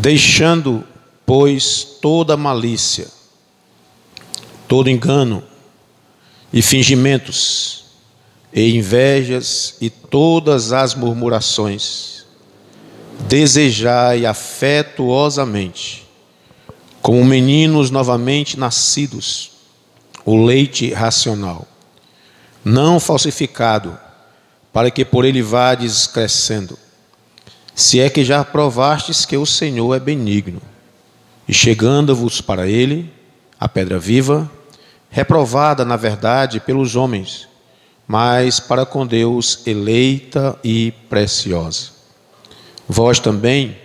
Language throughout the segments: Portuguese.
Deixando, pois, toda malícia, todo engano e fingimentos, e invejas e todas as murmurações, desejai afetuosamente, como meninos novamente nascidos, o leite racional, não falsificado, para que por ele vades crescendo se é que já provastes que o Senhor é benigno, e chegando-vos para ele, a pedra viva, reprovada na verdade pelos homens, mas para com Deus eleita e preciosa. Vós também,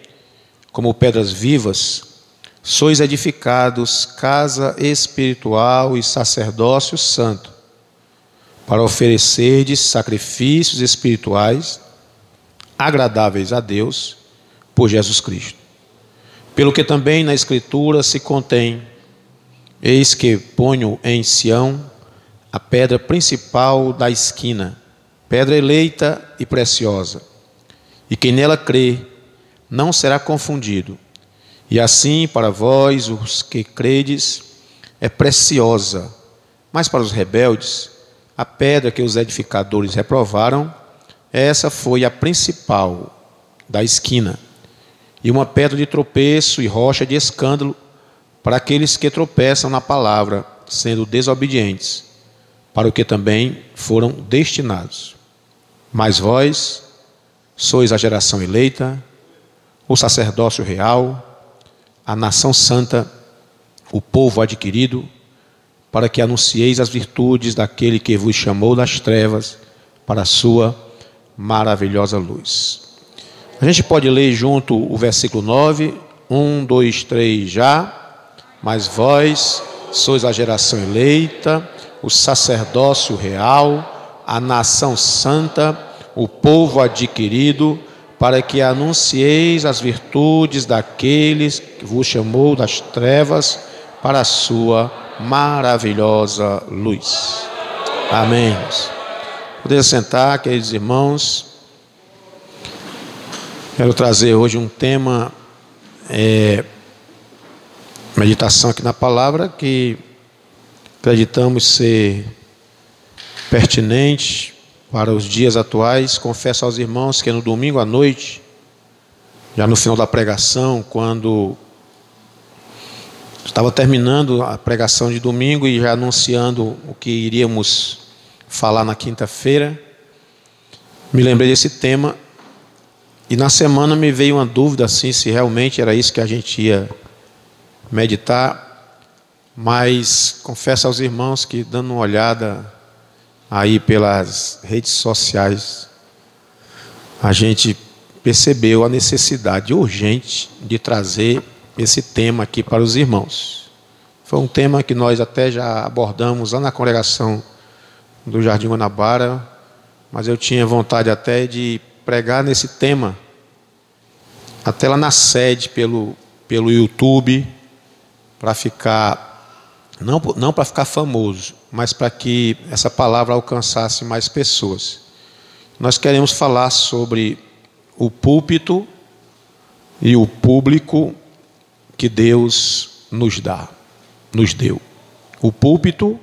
como pedras vivas, sois edificados casa espiritual e sacerdócio santo, para oferecerdes sacrifícios espirituais agradáveis a Deus por Jesus Cristo. Pelo que também na Escritura se contém: Eis que ponho em Sião a pedra principal da esquina, pedra eleita e preciosa, e quem nela crê não será confundido. E assim, para vós, os que credes, é preciosa, mas para os rebeldes, a pedra que os edificadores reprovaram, essa foi a principal da esquina, e uma pedra de tropeço e rocha de escândalo para aqueles que tropeçam na palavra, sendo desobedientes, para o que também foram destinados. Mas vós sois a geração eleita, o sacerdócio real, a nação santa, o povo adquirido, para que anuncieis as virtudes daquele que vos chamou das trevas para a sua maravilhosa luz. A gente pode ler junto o versículo 9, 1, 2, 3 já. Mas vós sois a geração eleita, o sacerdócio real, a nação santa, o povo adquirido, para que anuncieis as virtudes daqueles que vos chamou das trevas para a sua maravilhosa luz. Amém. Poder sentar, queridos irmãos. Quero trazer hoje um tema, é, meditação aqui na palavra, que acreditamos ser pertinente para os dias atuais. Confesso aos irmãos que no domingo à noite, já no final da pregação, quando estava terminando a pregação de domingo e já anunciando o que iríamos falar na quinta-feira, me lembrei desse tema. E na semana me veio uma dúvida assim se realmente era isso que a gente ia meditar, mas confesso aos irmãos que dando uma olhada aí pelas redes sociais, a gente percebeu a necessidade urgente de trazer esse tema aqui para os irmãos. Foi um tema que nós até já abordamos lá na congregação do Jardim Guanabara, mas eu tinha vontade até de pregar nesse tema, até lá na sede, pelo, pelo YouTube, para ficar, não, não para ficar famoso, mas para que essa palavra alcançasse mais pessoas. Nós queremos falar sobre o púlpito e o público que Deus nos dá, nos deu. O púlpito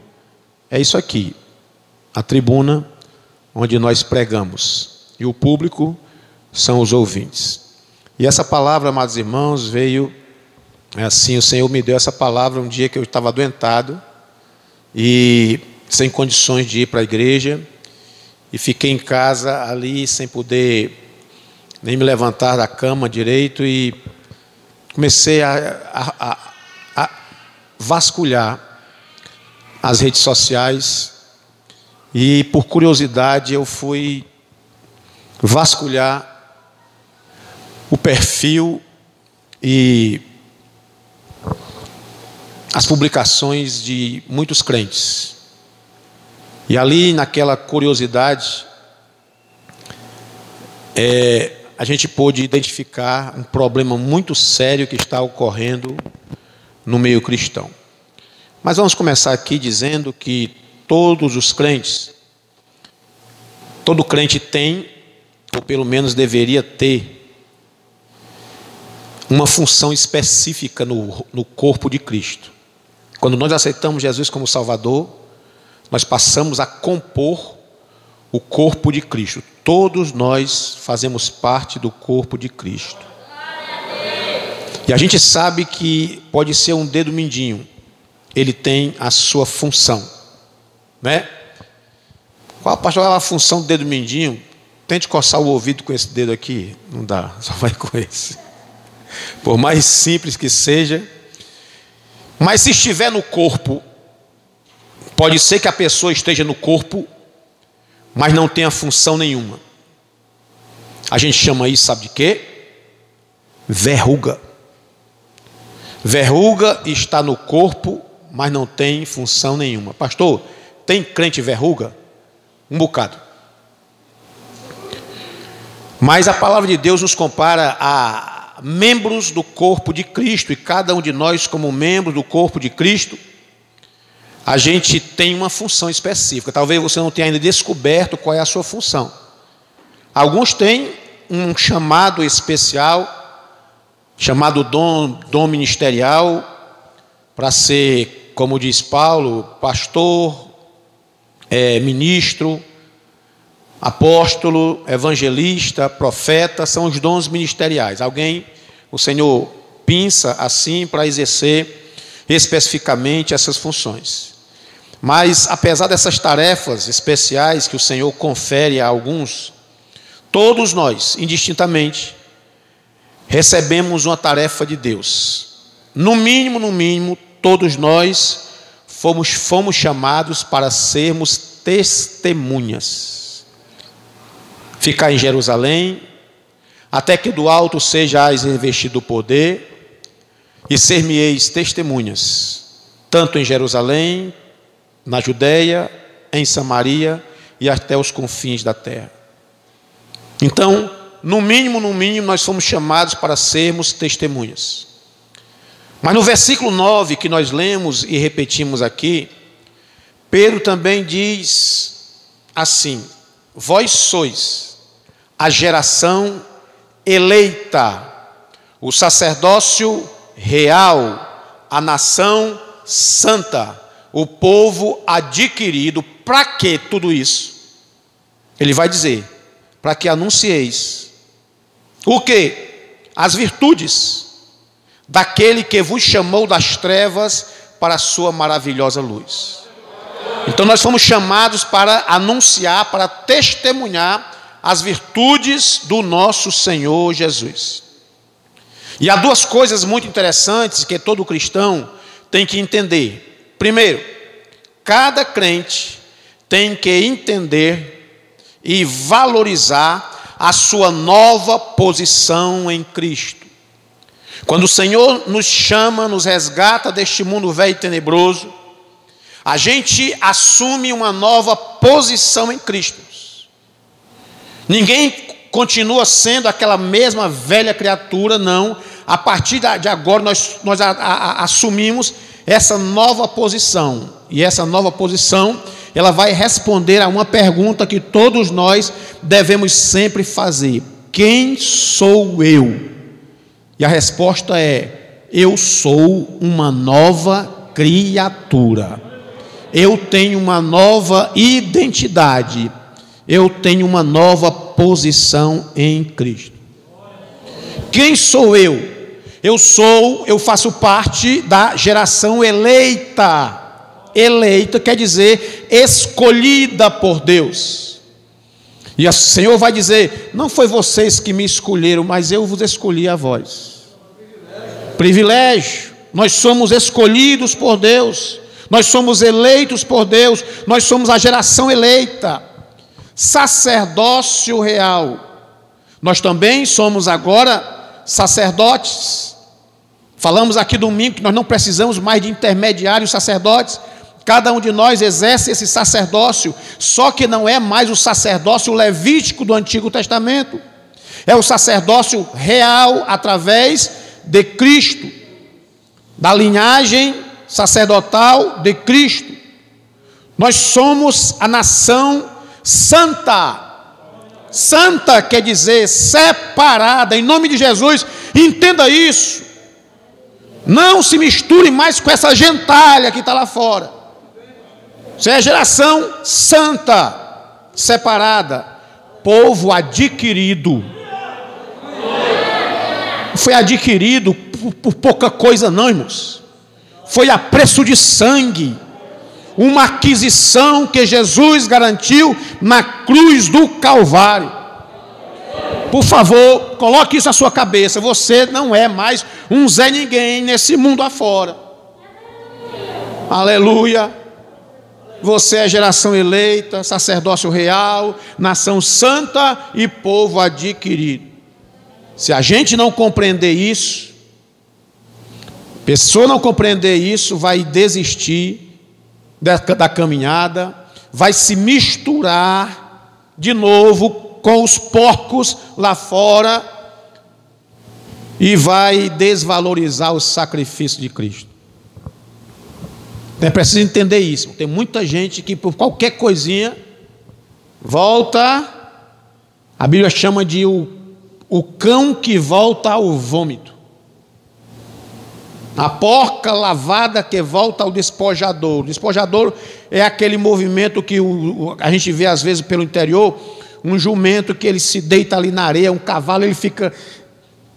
é isso aqui, a tribuna onde nós pregamos, e o público são os ouvintes. E essa palavra, amados irmãos, veio é assim: o Senhor me deu essa palavra um dia que eu estava adoentado e sem condições de ir para a igreja, e fiquei em casa ali sem poder nem me levantar da cama direito e comecei a, a, a, a vasculhar as redes sociais e por curiosidade eu fui vasculhar o perfil e as publicações de muitos crentes. E ali, naquela curiosidade, é, a gente pôde identificar um problema muito sério que está ocorrendo no meio cristão. Mas vamos começar aqui dizendo que todos os crentes, todo crente tem, ou pelo menos deveria ter, uma função específica no, no corpo de Cristo. Quando nós aceitamos Jesus como Salvador, nós passamos a compor o corpo de Cristo. Todos nós fazemos parte do corpo de Cristo. E a gente sabe que pode ser um dedo mindinho, ele tem a sua função, né? Qual pastor, é a função do dedo mindinho? Tente coçar o ouvido com esse dedo aqui, não dá, só vai com esse. Por mais simples que seja, mas se estiver no corpo, pode ser que a pessoa esteja no corpo, mas não tenha função nenhuma. A gente chama isso, sabe de quê? Verruga. Verruga está no corpo, mas não tem função nenhuma. Pastor, tem crente verruga? Um bocado. Mas a palavra de Deus nos compara a membros do corpo de Cristo, e cada um de nós, como membro do corpo de Cristo, a gente tem uma função específica. Talvez você não tenha ainda descoberto qual é a sua função. Alguns têm um chamado especial, chamado dom, dom ministerial, para ser, como diz Paulo, pastor, é, ministro, apóstolo, evangelista, profeta, são os dons ministeriais. Alguém, o Senhor pinça assim para exercer especificamente essas funções. Mas, apesar dessas tarefas especiais que o Senhor confere a alguns, todos nós, indistintamente, recebemos uma tarefa de Deus. No mínimo, no mínimo, todos nós fomos, fomos chamados para sermos testemunhas. Ficar em Jerusalém, até que do alto sejais revestido o poder, e ser-me-eis testemunhas, tanto em Jerusalém, na Judéia, em Samaria e até os confins da terra. Então, no mínimo, no mínimo, nós fomos chamados para sermos testemunhas. Mas no versículo 9 que nós lemos e repetimos aqui, Pedro também diz assim: Vós sois a geração eleita, o sacerdócio real, a nação santa, o povo adquirido. Para que tudo isso? Ele vai dizer: para que anuncieis o que? As virtudes daquele que vos chamou das trevas para a sua maravilhosa luz. Então nós fomos chamados para anunciar, para testemunhar as virtudes do nosso Senhor Jesus. E há duas coisas muito interessantes que todo cristão tem que entender. Primeiro, cada crente tem que entender e valorizar a sua nova posição em Cristo. Quando o Senhor nos chama, nos resgata deste mundo velho e tenebroso, a gente assume uma nova posição em Cristo. Ninguém continua sendo aquela mesma velha criatura, não. A partir de agora, nós, nós a, a, assumimos essa nova posição. E essa nova posição ela vai responder a uma pergunta que todos nós devemos sempre fazer: Quem sou eu? E a resposta é: Eu sou uma nova criatura. Eu tenho uma nova identidade. Eu tenho uma nova posição em Cristo. Quem sou eu? Eu sou, eu faço parte da geração eleita eleita quer dizer escolhida por Deus. E o Senhor vai dizer: Não foi vocês que me escolheram, mas eu vos escolhi a vós. Privilégio. Nós somos escolhidos por Deus. Nós somos eleitos por Deus. Nós somos a geração eleita. Sacerdócio real. Nós também somos agora sacerdotes. Falamos aqui domingo que nós não precisamos mais de intermediários sacerdotes, Cada um de nós exerce esse sacerdócio, só que não é mais o sacerdócio levítico do Antigo Testamento, é o sacerdócio real através de Cristo, da linhagem sacerdotal de Cristo. Nós somos a nação santa. Santa quer dizer separada, em nome de Jesus, Entenda isso. Não se misture mais com essa gentalha que está lá fora. Você é geração santa, separada, povo adquirido. Foi adquirido por, por pouca coisa, não, irmãos. Foi a preço de sangue. Uma aquisição que Jesus garantiu na cruz do Calvário. Por favor, coloque isso na sua cabeça. Você não é mais um Zé Ninguém nesse mundo afora. Aleluia. Você é geração eleita, sacerdócio real, nação santa e povo adquirido. Se a gente não compreender isso, pessoa não compreender isso, vai desistir da, da caminhada, vai se misturar de novo com os porcos lá fora e vai desvalorizar o sacrifício de Cristo. É preciso entender isso. Tem muita gente que por qualquer coisinha volta, a Bíblia chama de o, o cão que volta ao vômito. A porca lavada que volta ao despojador. O despojador é aquele movimento que o, a gente vê às vezes pelo interior, um jumento que ele se deita ali na areia, um cavalo ele fica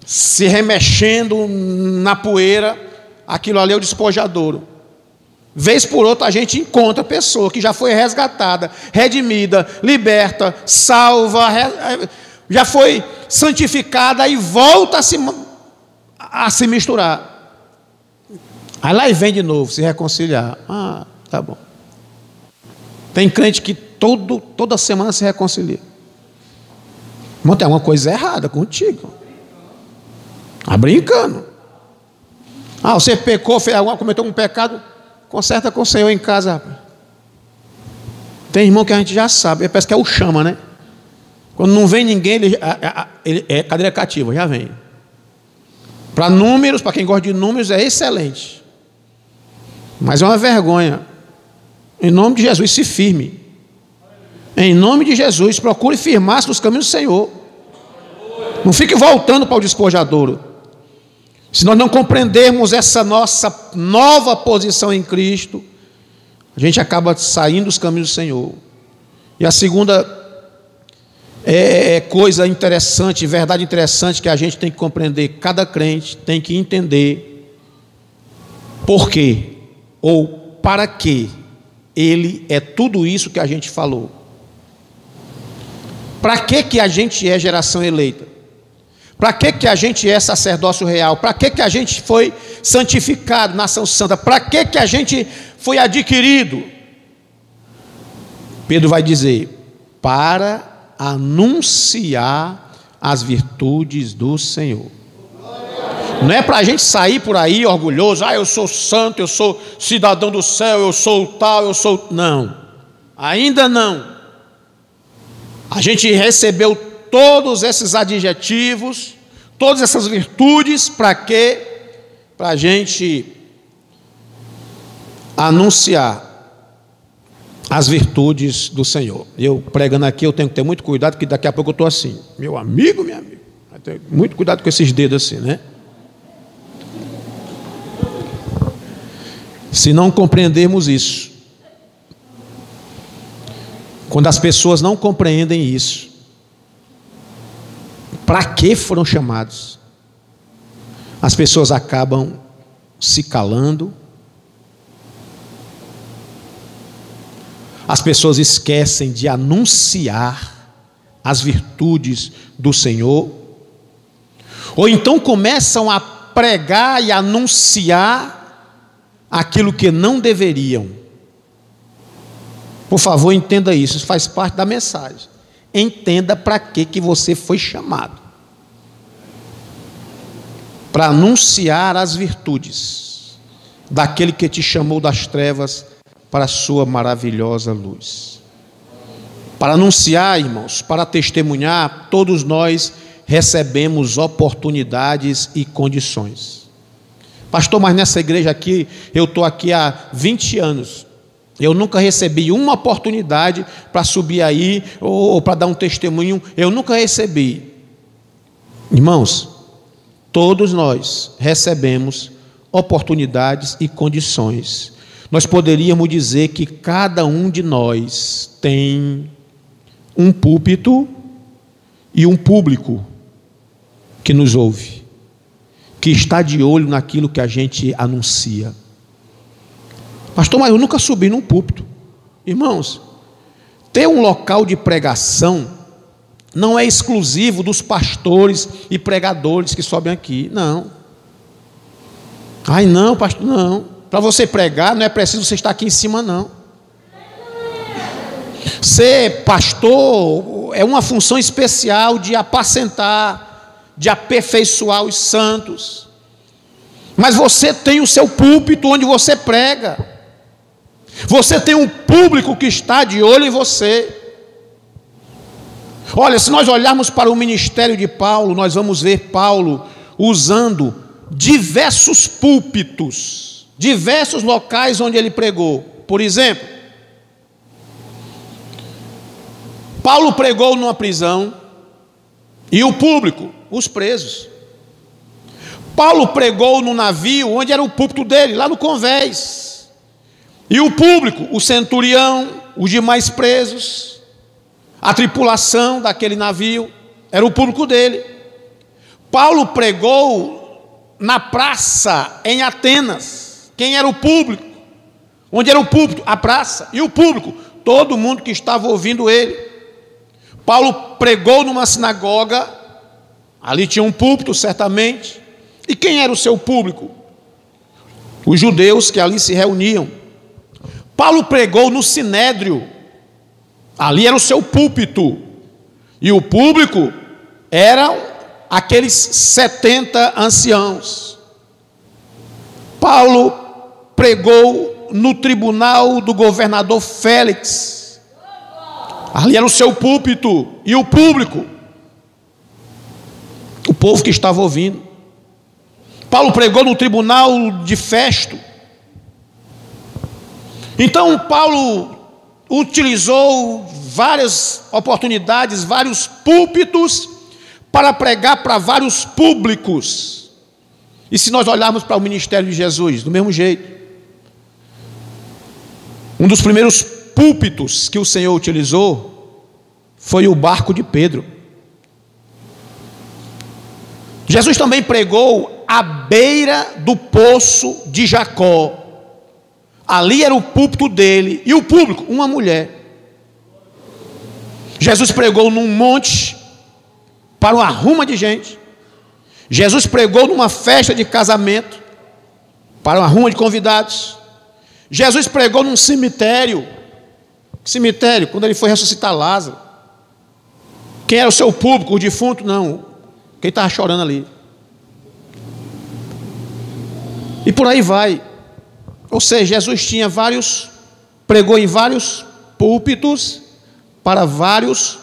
se remexendo na poeira, aquilo ali é o despojador. Vez por outra a gente encontra pessoa que já foi resgatada, redimida, liberta, salva, já foi santificada e volta a se, a se misturar. Aí lá e vem de novo, se reconciliar. Ah, tá bom. Tem crente que todo, toda semana se reconcilia. Irmão, tem alguma coisa errada contigo. Está brincando. Ah, você pecou, fez alguma, cometeu um pecado, conserta com o Senhor em casa. Tem irmão que a gente já sabe, parece que é o chama, né? Quando não vem ninguém, ele, ele é cadeira cativa, já vem. Para números, para quem gosta de números, é excelente. Mas é uma vergonha. Em nome de Jesus, se firme. Em nome de Jesus, procure firmar-se nos caminhos do Senhor. Não fique voltando para o despojadouro. Se nós não compreendermos essa nossa nova posição em Cristo, a gente acaba saindo dos caminhos do Senhor. E a segunda é, é coisa interessante, verdade interessante que a gente tem que compreender, cada crente tem que entender por quê ou para que ele é tudo isso que a gente falou. Para que, que a gente é geração eleita? Para que, que a gente é sacerdócio real? Para que, que a gente foi santificado, nação santa? Para que, que a gente foi adquirido? Pedro vai dizer: para anunciar as virtudes do Senhor. Não é para a gente sair por aí orgulhoso, ah, eu sou santo, eu sou cidadão do céu, eu sou tal, eu sou. Não, ainda não. A gente recebeu todos esses adjetivos, todas essas virtudes, para quê? Para a gente anunciar as virtudes do Senhor. Eu pregando aqui, eu tenho que ter muito cuidado, porque daqui a pouco eu estou assim, meu amigo, minha amiga. Muito cuidado com esses dedos assim, né? Se não compreendermos isso, quando as pessoas não compreendem isso, para que foram chamados? As pessoas acabam se calando, as pessoas esquecem de anunciar as virtudes do Senhor, ou então começam a pregar e anunciar aquilo que não deveriam. Por favor, entenda isso, isso faz parte da mensagem. Entenda para que, que você foi chamado. Para anunciar as virtudes daquele que te chamou das trevas para a sua maravilhosa luz. Para anunciar, irmãos, para testemunhar, todos nós recebemos oportunidades e condições. Pastor, mas nessa igreja aqui, eu estou aqui há 20 anos. Eu nunca recebi uma oportunidade para subir aí ou, ou para dar um testemunho. Eu nunca recebi. Irmãos, todos nós recebemos oportunidades e condições. Nós poderíamos dizer que cada um de nós tem um púlpito e um público que nos ouve, que está de olho naquilo que a gente anuncia. Pastor, mas eu nunca subi num púlpito. Irmãos, ter um local de pregação não é exclusivo dos pastores e pregadores que sobem aqui. Não. Ai, não, pastor, não. Para você pregar, não é preciso você estar aqui em cima, não. Ser pastor é uma função especial de apacentar, de aperfeiçoar os santos. Mas você tem o seu púlpito onde você prega. Você tem um público que está de olho em você. Olha, se nós olharmos para o ministério de Paulo, nós vamos ver Paulo usando diversos púlpitos, diversos locais onde ele pregou. Por exemplo, Paulo pregou numa prisão e o público, os presos. Paulo pregou no navio onde era o púlpito dele, lá no convés. E o público, o centurião, os demais presos, a tripulação daquele navio, era o público dele. Paulo pregou na praça em Atenas. Quem era o público? Onde era o público? A praça. E o público? Todo mundo que estava ouvindo ele. Paulo pregou numa sinagoga, ali tinha um púlpito, certamente. E quem era o seu público? Os judeus que ali se reuniam. Paulo pregou no sinédrio, ali era o seu púlpito. E o público eram aqueles 70 anciãos. Paulo pregou no tribunal do governador Félix Ali era o seu púlpito e o público, o povo que estava ouvindo. Paulo pregou no tribunal de Festo. Então, Paulo utilizou várias oportunidades, vários púlpitos, para pregar para vários públicos. E se nós olharmos para o ministério de Jesus, do mesmo jeito, um dos primeiros púlpitos que o Senhor utilizou foi o barco de Pedro. Jesus também pregou à beira do poço de Jacó. Ali era o púlpito dele e o público, uma mulher. Jesus pregou num monte para uma ruma de gente. Jesus pregou numa festa de casamento para uma ruma de convidados. Jesus pregou num cemitério cemitério, quando ele foi ressuscitar Lázaro. Quem era o seu público? O defunto? Não. Quem estava chorando ali. E por aí vai. Ou seja, Jesus tinha vários, pregou em vários púlpitos para vários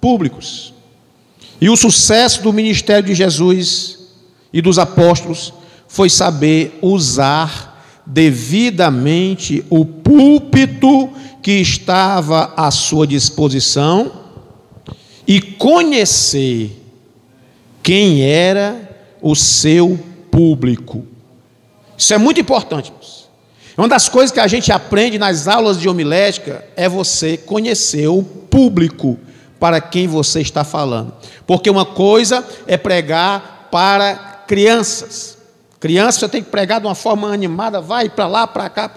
públicos. E o sucesso do ministério de Jesus e dos apóstolos foi saber usar devidamente o púlpito que estava à sua disposição e conhecer quem era o seu público. Isso é muito importante. Uma das coisas que a gente aprende nas aulas de homilética é você conhecer o público para quem você está falando. Porque uma coisa é pregar para crianças. Criança você tem que pregar de uma forma animada, vai para lá, para cá.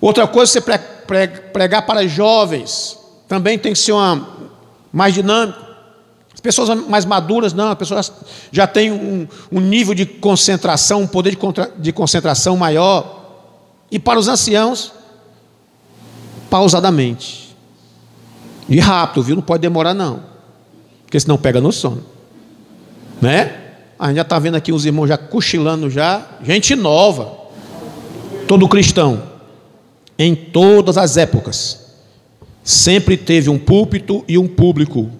Outra coisa você pregar para jovens, também tem que ser uma, mais dinâmico. As pessoas mais maduras, não, as pessoas já têm um, um nível de concentração, um poder de, contra, de concentração maior. E para os anciãos, pausadamente. E rápido, viu? Não pode demorar, não. Porque senão pega no sono. Né? A gente já está vendo aqui os irmãos já cochilando já. Gente nova. Todo cristão em todas as épocas, sempre teve um púlpito e um público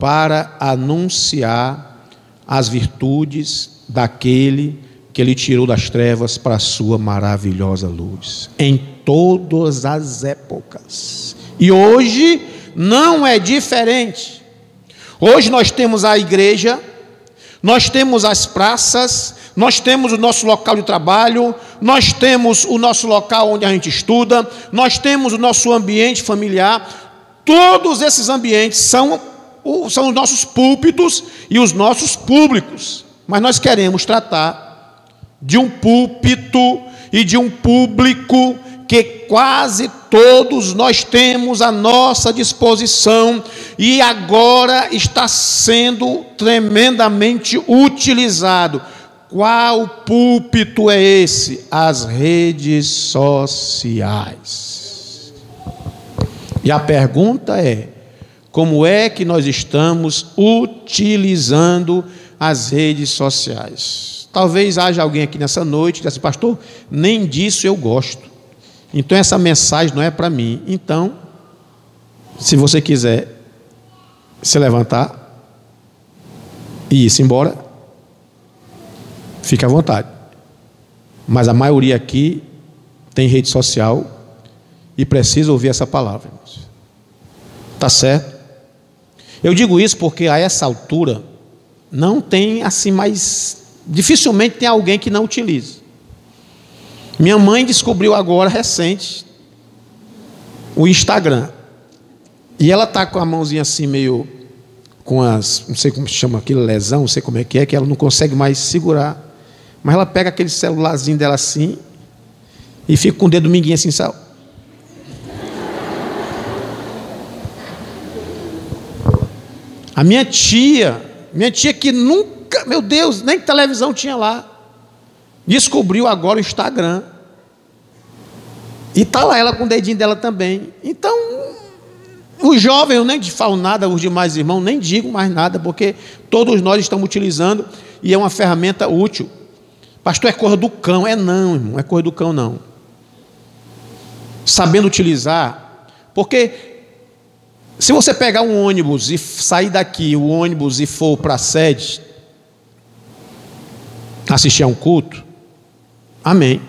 para anunciar as virtudes daquele que ele tirou das trevas para a sua maravilhosa luz. Em todas as épocas. E hoje não é diferente. Hoje nós temos a igreja Nós temos as praças, nós temos o nosso local de trabalho, nós temos o nosso local onde a gente estuda, nós temos o nosso ambiente familiar. Todos esses ambientes são, são os nossos púlpitos e os nossos públicos. Mas nós queremos tratar de um púlpito e de um público que quase todos nós temos à nossa disposição e agora está sendo tremendamente utilizado. Qual púlpito é esse? As redes sociais. E a pergunta é: como é que nós estamos utilizando as redes sociais? Talvez haja alguém aqui nessa noite que diga assim, pastor, nem disso eu gosto. Então essa mensagem não é para mim. Então, se você quiser se levantar e ir-se embora, fique à vontade. Mas a maioria aqui tem rede social e precisa ouvir essa palavra. Tá certo? Eu digo isso porque a essa altura não tem assim mais dificilmente tem alguém que não utilize. Minha mãe descobriu agora, recente, o Instagram. E ela está com a mãozinha assim, meio com as. Não sei como chama aquilo, lesão, não sei como é que é, que ela não consegue mais segurar. Mas ela pega aquele celularzinho dela assim e fica com o dedo minguinho assim, sabe? A minha tia, minha tia que nunca, meu Deus, nem televisão tinha lá, descobriu agora o Instagram. E está lá ela com o dedinho dela também. Então, os jovens, eu nem falo nada, os demais irmãos, nem digo mais nada, porque todos nós estamos utilizando e é uma ferramenta útil. Pastor, é coisa do cão. É não, irmão, é coisa do cão, não. Sabendo utilizar, porque se você pegar um ônibus e sair daqui, o ônibus, e for para a sede, assistir a um culto, amém.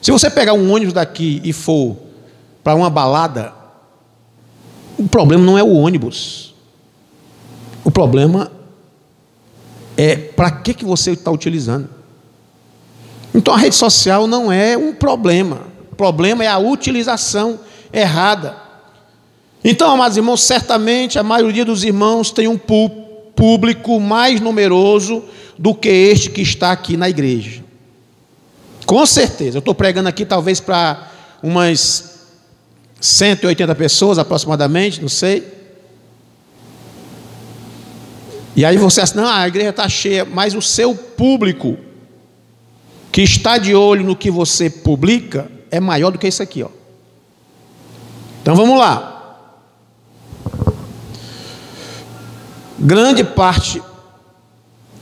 Se você pegar um ônibus daqui e for para uma balada, o problema não é o ônibus. O problema é para que, que você está utilizando. Então a rede social não é um problema. O problema é a utilização errada. Então, amados irmãos, certamente a maioria dos irmãos tem um público mais numeroso do que este que está aqui na igreja. Com certeza. Eu estou pregando aqui talvez para umas 180 pessoas aproximadamente, não sei. E aí você diz, não, a igreja está cheia, mas o seu público que está de olho no que você publica é maior do que isso aqui, ó. Então vamos lá. Grande parte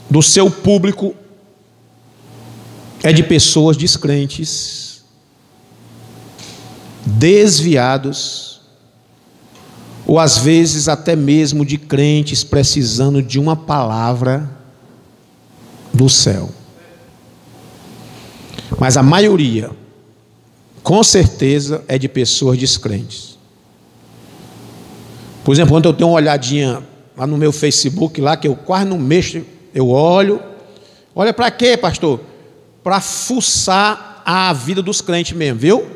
do seu público é de pessoas descrentes, desviados, ou às vezes até mesmo de crentes precisando de uma palavra do céu. Mas a maioria, com certeza, é de pessoas descrentes. Por exemplo, quando eu tenho uma olhadinha lá no meu Facebook, lá que eu quase não mexo, eu olho. Olha para quê, pastor? para fuçar a vida dos crentes mesmo, viu?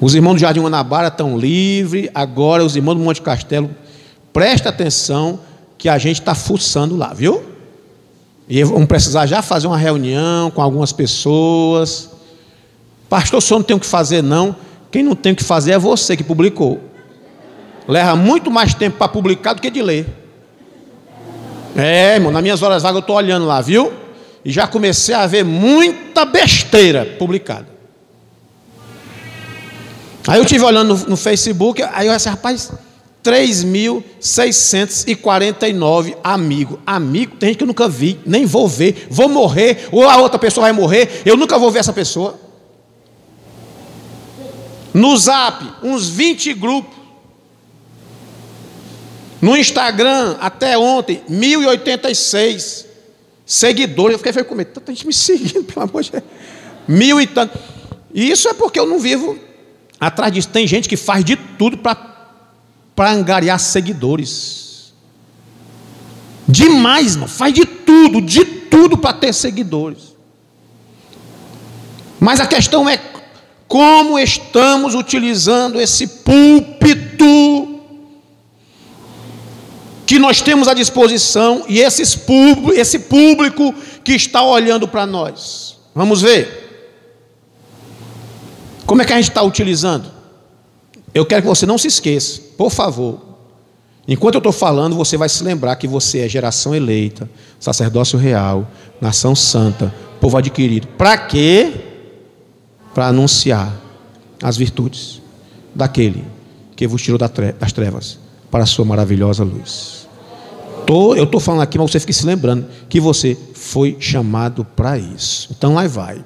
Os irmãos do Jardim Guanabara estão livres, agora os irmãos do Monte Castelo, presta atenção que a gente está fuçando lá, viu? E vamos precisar já fazer uma reunião com algumas pessoas. Pastor, o senhor não tem o que fazer, não. Quem não tem o que fazer é você que publicou. Leva muito mais tempo para publicar do que de ler. É, irmão, nas minhas horas vagas eu estou olhando lá, viu? e já comecei a ver muita besteira publicada. Aí eu estive olhando no, no, Facebook, aí eu disse, rapaz, 3.649 amigos. Amigo, tem gente que eu nunca vi, nem vou ver, vou morrer, ou a outra pessoa vai morrer, eu nunca vou ver essa pessoa. No zap, uns 20 grupos. No Instagram, até ontem, 1086 seguidores. Eu fiquei, fiquei com medo, tanta gente me seguindo, pelo amor de Deus. Mil e tanto. E isso é porque eu não vivo atrás disso. Tem gente que faz de tudo para angariar seguidores. Demais, irmão. Faz de tudo, de tudo para ter seguidores. Mas a questão é como estamos utilizando esse púlpito que nós temos à disposição e esses esse público que está olhando para nós. Vamos ver. Como é que a gente está utilizando? Eu quero que você não se esqueça, por favor. Enquanto eu estou falando, você vai se lembrar que você é geração eleita, sacerdócio real, nação santa, povo adquirido. Para quê? Para anunciar as virtudes daquele que vos tirou das trevas para a sua maravilhosa luz. Tô, eu estou falando aqui, mas você fique se lembrando que você foi chamado para isso. Então lá vai.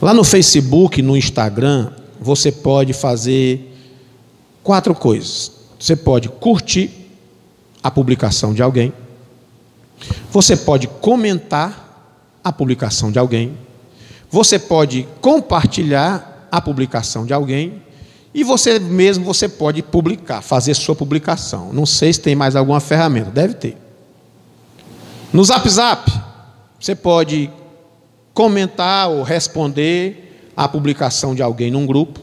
Lá no Facebook, no Instagram, você pode fazer quatro coisas. Você pode curtir a publicação de alguém. Você pode comentar a publicação de alguém. Você pode compartilhar a publicação de alguém. E você mesmo você pode publicar, fazer sua publicação. Não sei se tem mais alguma ferramenta, deve ter. No Zap Zap, você pode comentar ou responder à publicação de alguém num grupo.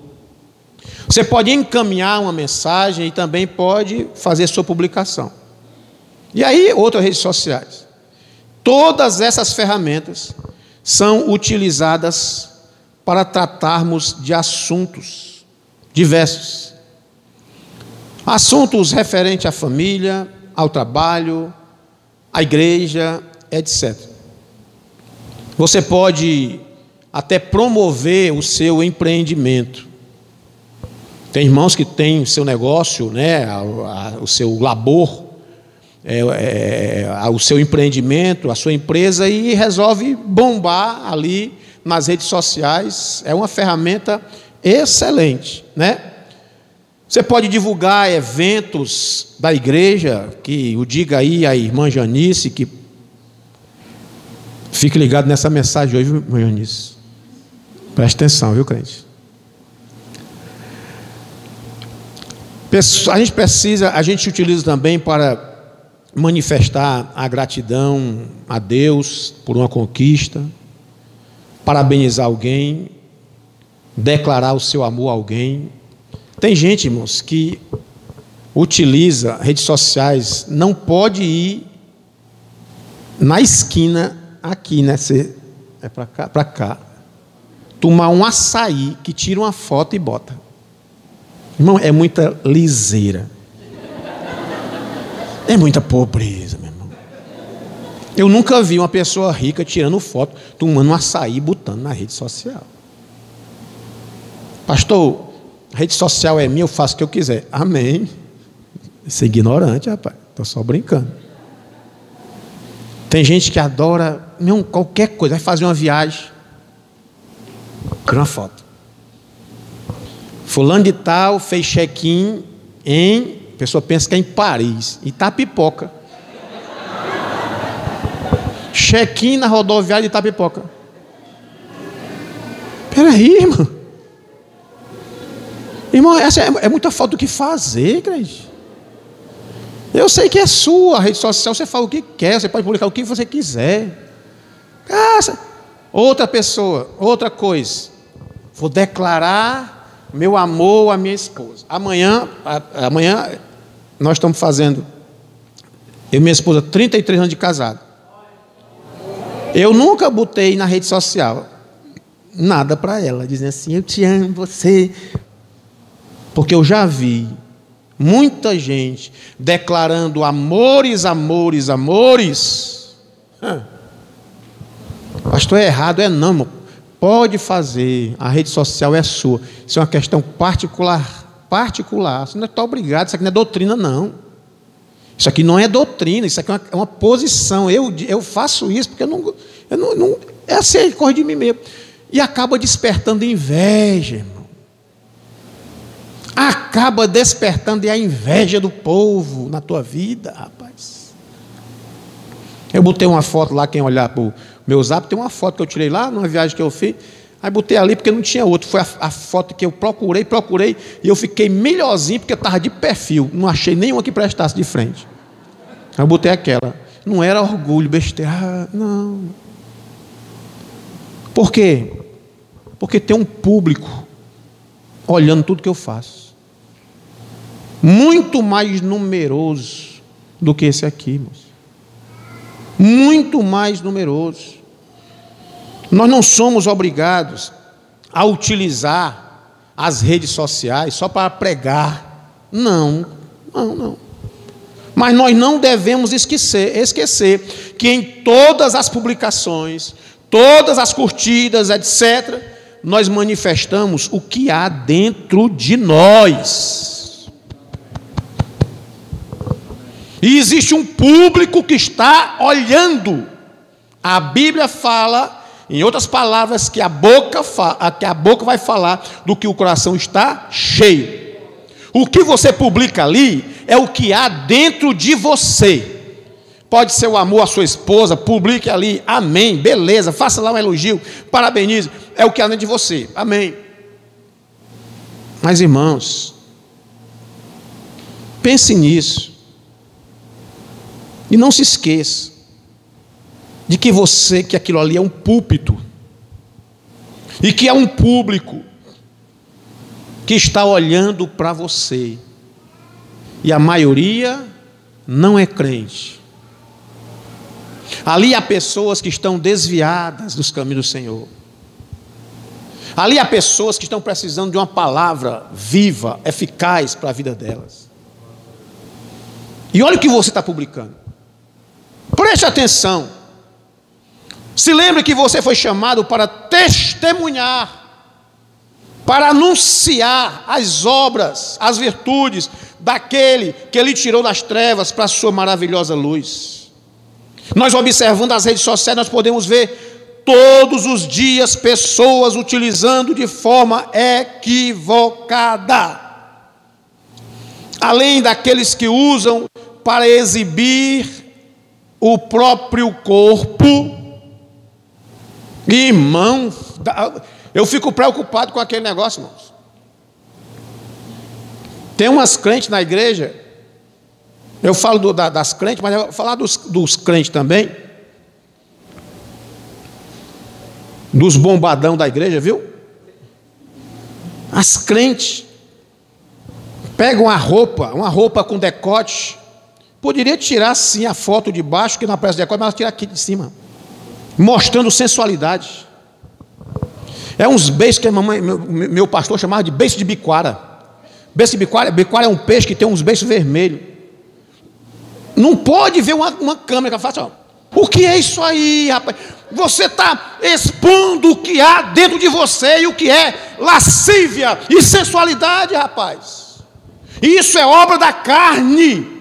Você pode encaminhar uma mensagem e também pode fazer sua publicação. E aí, outras redes sociais. Todas essas ferramentas são utilizadas para tratarmos de assuntos diversos. Assuntos referentes à família, ao trabalho, à igreja, etc. Você pode até promover o seu empreendimento. Tem irmãos que têm o seu negócio, né, o seu labor, é, é, o seu empreendimento, a sua empresa e resolve bombar ali nas redes sociais. É uma ferramenta excelente, né? Você pode divulgar eventos da igreja, que o diga aí a irmã Janice, que Fique ligado nessa mensagem hoje, meu. Preste atenção, viu, crente? A gente precisa, a gente utiliza também para manifestar a gratidão a Deus por uma conquista, parabenizar alguém, declarar o seu amor a alguém. Tem gente, irmãos, que utiliza redes sociais, não pode ir na esquina aqui, né? Você é para cá, para cá. Tomar um açaí que tira uma foto e bota. Irmão, é muita liseira. É muita pobreza, meu irmão. Eu nunca vi uma pessoa rica tirando foto, tomando um açaí e botando na rede social. Pastor, a rede social é minha, eu faço o que eu quiser. Amém. Isso é ignorante, rapaz. Estou só brincando. Tem gente que adora não, qualquer coisa, vai fazer uma viagem. Tira uma foto. Fulano de tal fez check-in em. A pessoa pensa que é em Paris. E tá pipoca. Check-in na rodoviária de Itapipoca. Peraí, irmão. Irmão, essa é, é muita falta do que fazer, crente. Eu sei que é sua a rede social, você fala o que quer, você pode publicar o que você quiser. Outra pessoa, outra coisa. Vou declarar meu amor à minha esposa. Amanhã, amanhã nós estamos fazendo, eu e minha esposa, 33 anos de casado. Eu nunca botei na rede social nada para ela, dizendo assim: Eu te amo, você. Porque eu já vi muita gente declarando amores, amores, amores. Pastor, é errado, é não, irmão. Pode fazer, a rede social é sua. Isso é uma questão particular, particular. Você não está obrigado, isso aqui não é doutrina, não. Isso aqui não é doutrina, isso aqui é uma, é uma posição. Eu, eu faço isso porque eu não, eu não, não é assim, corre de mim mesmo. E acaba despertando inveja, irmão acaba despertando a inveja do povo na tua vida, rapaz. Eu botei uma foto lá, quem olhar para meu zap, tem uma foto que eu tirei lá numa viagem que eu fiz. Aí botei ali porque não tinha outro. Foi a, a foto que eu procurei, procurei, e eu fiquei melhorzinho porque eu estava de perfil. Não achei nenhuma que prestasse de frente. Eu botei aquela. Não era orgulho, besteira. Ah, não. Por quê? Porque tem um público olhando tudo que eu faço. Muito mais numeroso do que esse aqui, irmãos. Muito mais numeroso. Nós não somos obrigados a utilizar as redes sociais só para pregar. Não, não, não. Mas nós não devemos esquecer, esquecer que em todas as publicações, todas as curtidas, etc., nós manifestamos o que há dentro de nós. E existe um público que está olhando. A Bíblia fala, em outras palavras, que a boca, que a boca vai falar do que o coração está cheio. O que você publica ali é o que há dentro de você. Pode ser o amor à sua esposa, publique ali, amém, beleza, faça lá um elogio, parabenize, é o que há dentro de você, amém. Mas irmãos, pense nisso, e não se esqueça de que você, que aquilo ali é um púlpito, e que é um público, que está olhando para você. E a maioria não é crente. Ali há pessoas que estão desviadas dos caminhos do Senhor. Ali há pessoas que estão precisando de uma palavra viva, eficaz para a vida delas. E olha o que você está publicando. Preste atenção. Se lembre que você foi chamado para testemunhar para anunciar as obras, as virtudes daquele que ele tirou das trevas para a sua maravilhosa luz. Nós observando as redes sociais, nós podemos ver todos os dias pessoas utilizando de forma equivocada. Além daqueles que usam para exibir o próprio corpo, irmão, eu fico preocupado com aquele negócio, irmãos. Tem umas crentes na igreja, eu falo do, da, das crentes, mas eu vou falar dos, dos crentes também, dos bombadão da igreja, viu? As crentes pegam a roupa, uma roupa com decote, poderia tirar sim a foto de baixo, que não aparece decote, mas tira aqui de cima, mostrando sensualidade. É uns beijos que mamãe, meu, meu pastor chamava de beijo de biquara. Beijo de biquara, biquara é um peixe que tem uns beijos vermelhos. Não pode ver uma, uma câmera que assim, ó, o que é isso aí, rapaz? Você está expondo o que há dentro de você e o que é lascívia e sensualidade, rapaz. Isso é obra da carne.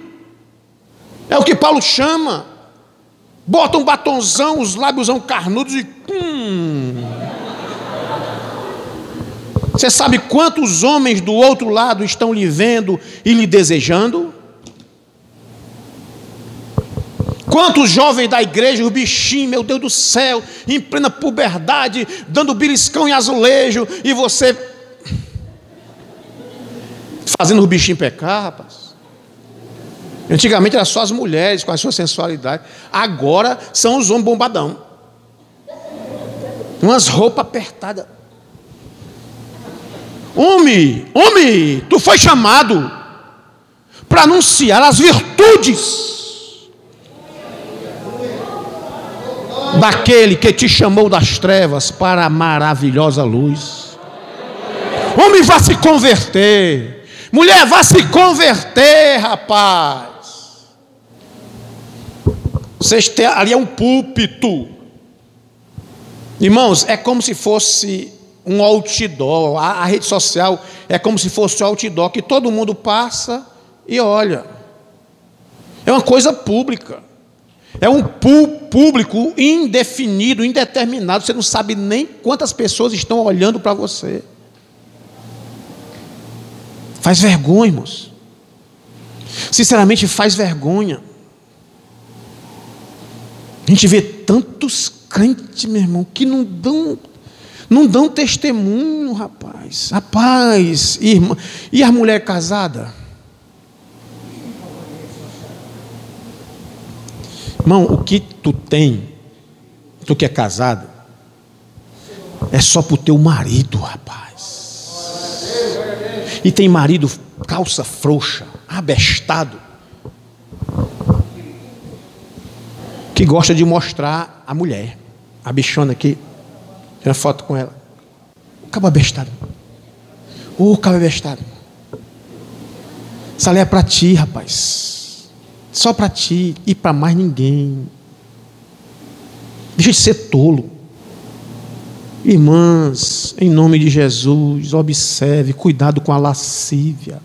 É o que Paulo chama. Bota um batonzão, os lábios carnudos e. Hum. Você sabe quantos homens do outro lado estão lhe vendo e lhe desejando? Quantos jovens da igreja, o bichinho, meu Deus do céu, em plena puberdade, dando beliscão em azulejo, e você fazendo o bichinho pecar, rapaz. Antigamente era só as mulheres com a sua sensualidade, agora são os homens bombadão. Umas roupas apertadas. Homem, homem, tu foi chamado para anunciar as virtudes daquele que te chamou das trevas para a maravilhosa luz. Homem, vá se converter. Mulher, vá se converter, rapaz. Vocês têm, ali é um púlpito. Irmãos, é como se fosse um outdoor. A, a rede social é como se fosse um outdoor que todo mundo passa e olha. É uma coisa pública. É um público indefinido, indeterminado. Você não sabe nem quantas pessoas estão olhando para você. Faz vergonha, irmãos. Sinceramente, faz vergonha. A gente vê tantos crentes, meu irmão, que não dão não dão testemunho, rapaz. Rapaz, irmã. E a mulher casada? Irmão, o que tu tem, tu que é casado, é só pro teu marido, rapaz. E tem marido calça frouxa, abestado, que gosta de mostrar a mulher, a bichona aqui. Tem uma foto com ela. O cabo abestado. O cabo abestado. Essa lei é para ti, rapaz. Só para ti e para mais ninguém. Deixa de ser tolo. Irmãs, em nome de Jesus, observe, cuidado com a lascívia.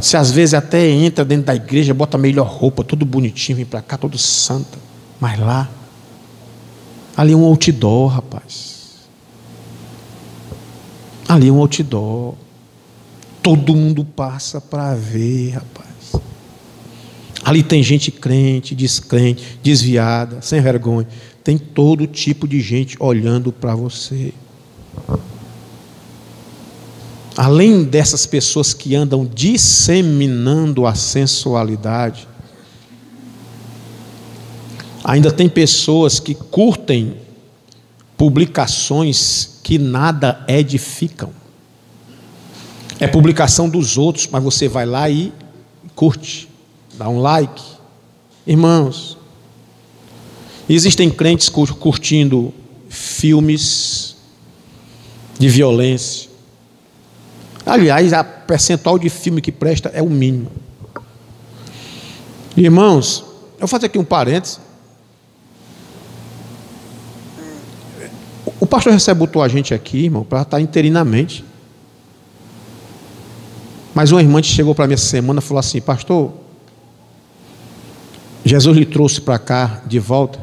Se às vezes até entra dentro da igreja, bota a melhor roupa, tudo bonitinho, vem para cá, todo santa. Mas lá, ali é um outdoor, rapaz. Ali é um outdoor. Todo mundo passa para ver, rapaz. Ali tem gente crente, descrente, desviada, sem vergonha. Tem todo tipo de gente olhando para você. Além dessas pessoas que andam disseminando a sensualidade, ainda tem pessoas que curtem publicações que nada edificam. É publicação dos outros, mas você vai lá e curte, dá um like. Irmãos, existem crentes curtindo filmes de violência. Aliás, a percentual de filme que presta é o mínimo. Irmãos, eu fazer aqui um parênteses. O pastor recebeu a gente aqui, irmão, para estar interinamente. Mas uma irmã chegou para mim essa semana e falou assim: Pastor, Jesus lhe trouxe para cá de volta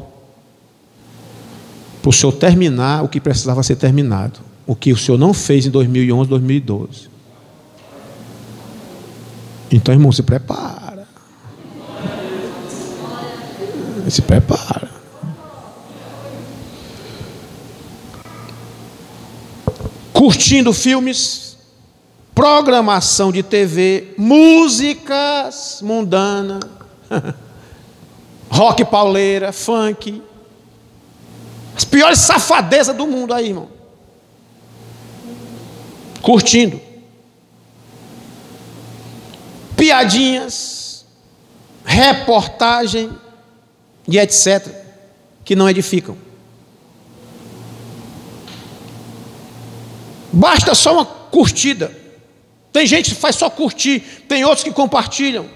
para o senhor terminar o que precisava ser terminado. O que o senhor não fez em 2011, 2012. Então, irmão, se prepara. Se prepara. Curtindo filmes programação de TV, músicas mundanas, rock pauleira, funk, as piores safadezas do mundo aí, irmão. Curtindo. Piadinhas, reportagem e etc. que não edificam. Basta só uma curtida tem gente que faz só curtir, tem outros que compartilham.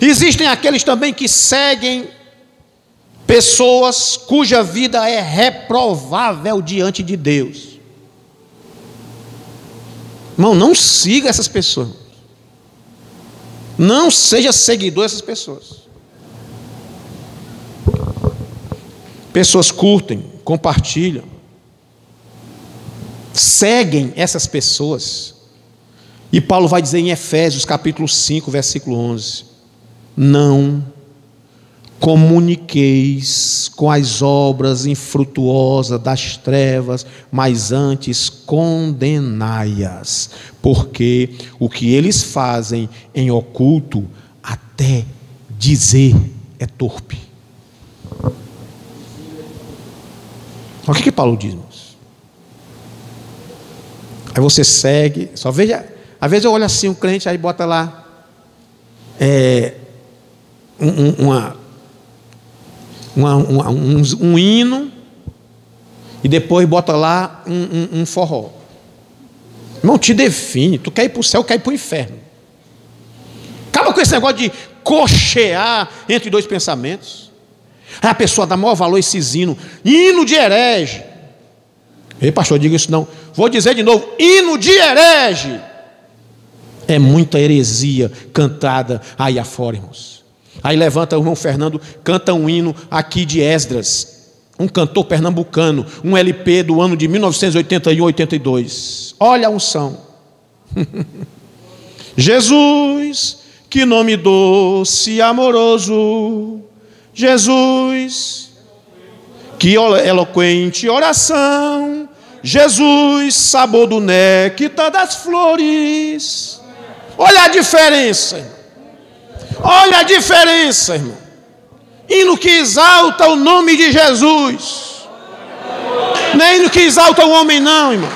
Existem aqueles também que seguem pessoas cuja vida é reprovável diante de Deus. Irmão, não siga essas pessoas. Não seja seguidor dessas pessoas. Pessoas curtem, compartilham, seguem essas pessoas. E Paulo vai dizer em Efésios capítulo 5, versículo 11: Não comuniqueis com as obras infrutuosas das trevas, mas antes condenai-as, porque o que eles fazem em oculto, até dizer é torpe. O que, que Paulo diz, irmãos? Aí você segue, só veja às vezes eu olho assim, um crente, aí bota lá é, um, uma, uma, uma, um, um, hino e depois bota lá um, um forró. Não te define, tu quer ir para o céu, quer ir para o inferno. Acaba com esse negócio de cochear entre dois pensamentos. Aí a pessoa dá maior valor a esses hinos. Hino de herege. Ei, pastor, diga isso não. Vou dizer de novo: hino de herege. É muita heresia cantada aí afora, irmãos. Aí levanta o irmão Fernando, canta um hino aqui de Esdras, um cantor pernambucano, um LP do ano de 1981, 82. Olha a unção. Jesus, que nome doce e amoroso. Jesus, que eloquente oração. Jesus, sabor do néctar das flores. Olha a diferença. Olha a diferença, irmão. hino que exalta o nome de Jesus. Não é hino que exalta o homem, não, irmão.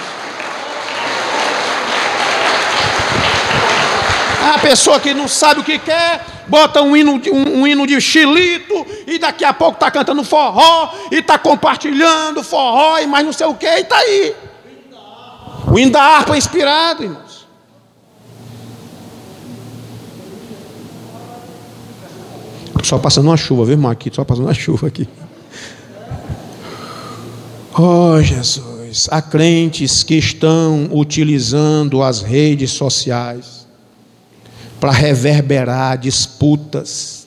A pessoa que não sabe o que quer, bota um hino, um, um hino de chilito, e daqui a pouco está cantando forró, e está compartilhando forró, e mais não sei o que, e está aí. O hino da harpa é inspirado, irmãos. Só passando uma chuva, viu, irmão? Aqui, só passando uma chuva aqui. Oh, Jesus. Há crentes que estão utilizando as redes sociais para reverberar disputas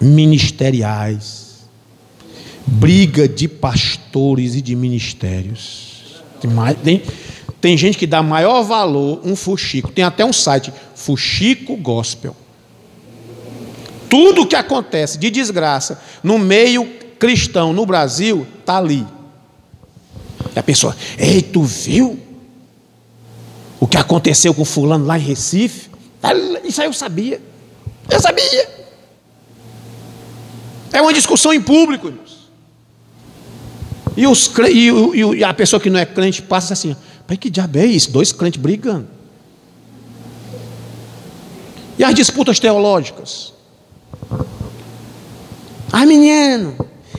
ministeriais, briga de pastores e de ministérios. Tem, tem gente que dá maior valor um fuxico. Tem até um site, Fuxico Gospel. Tudo que acontece de desgraça no meio cristão no Brasil está ali. E a pessoa, ei, tu viu o que aconteceu com fulano lá em Recife? Isso aí eu sabia. Eu sabia. É uma discussão em público, irmãos. E, os, e, e a pessoa que não é crente passa assim: Pai, que diabo é isso? Dois crentes brigando. E as disputas teológicas? Menino,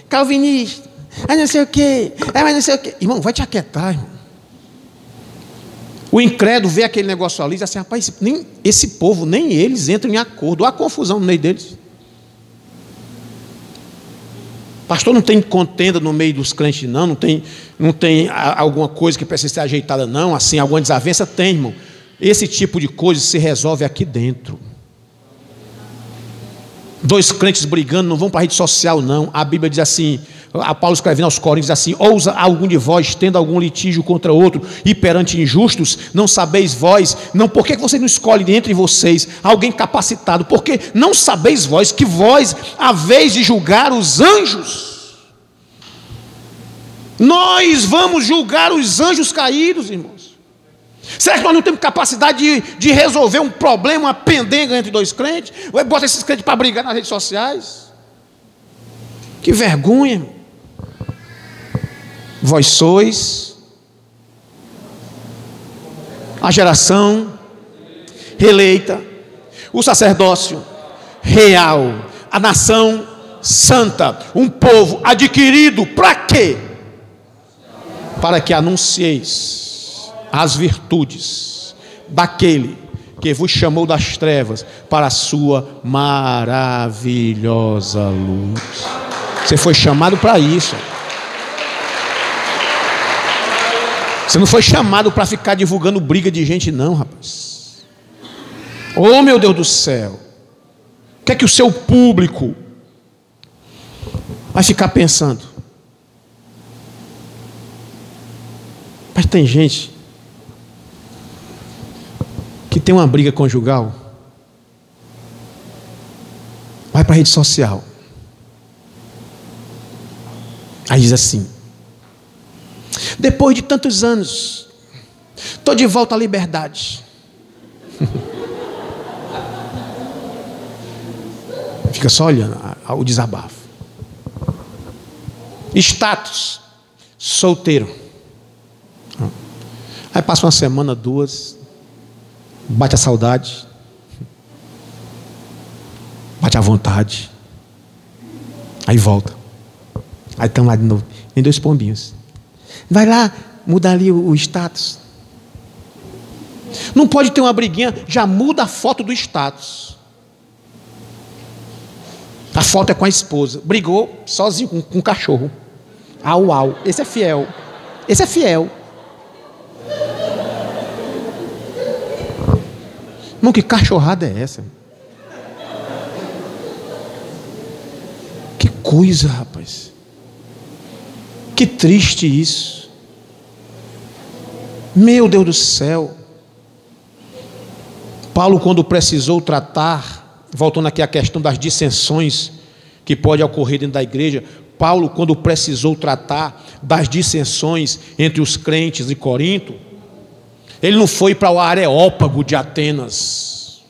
calvinista, ah, não sei o quê, ah, mas não sei o quê. Irmão, vai te aquietar, irmão. O incrédulo vê aquele negócio ali e diz assim: rapaz, nem, esse povo, nem eles entram em acordo. Há confusão no meio deles. Pastor, não tem contenda no meio dos crentes, não, não tem, não tem alguma coisa que precisa ser ajeitada, não, assim, alguma desavença? Tem, irmão. Esse tipo de coisa se resolve aqui dentro. Dois crentes brigando, não vão para a rede social, não. A Bíblia diz assim: a Paulo escrevendo aos Coríntios assim: ousa algum de vós tendo algum litígio contra outro e perante injustos, não sabeis vós, não, por que vocês não escolhem entre vocês alguém capacitado? Porque não sabeis vós que vós haveis de julgar os anjos. Nós vamos julgar os anjos caídos, irmãos. Será que nós não temos capacidade de, de resolver um problema, uma pendenga entre dois crentes? Ou bota esses crentes para brigar nas redes sociais? Que vergonha. Vós sois a geração eleita, o sacerdócio real, a nação santa, um povo adquirido para quê? Para que anuncieis as virtudes daquele que vos chamou das trevas para a sua maravilhosa luz. Você foi chamado para isso. Você não foi chamado para ficar divulgando briga de gente, não, rapaz. Oh, meu Deus do céu. O que é que o seu público vai ficar pensando? Mas tem gente que tem uma briga conjugal, vai para a rede social. Aí diz assim: depois de tantos anos, estou de volta à liberdade. Fica só olhando o desabafo. Status, solteiro. Aí passa uma semana, duas, bate a saudade, bate a vontade, aí volta. Aí estão lá de novo, tem dois pombinhos. Vai lá, muda ali o, o status. Não pode ter uma briguinha, já muda a foto do status. A foto é com a esposa. Brigou sozinho com, com o cachorro. Au, au. Esse é fiel. Esse é fiel. Irmão, que cachorrada é essa? Que coisa, rapaz. Que triste isso. Meu Deus do céu. Paulo, quando precisou tratar, voltando aqui à questão das dissensões que pode ocorrer dentro da igreja, Paulo, quando precisou tratar das dissensões entre os crentes de Corinto, ele não foi para o Areópago de Atenas,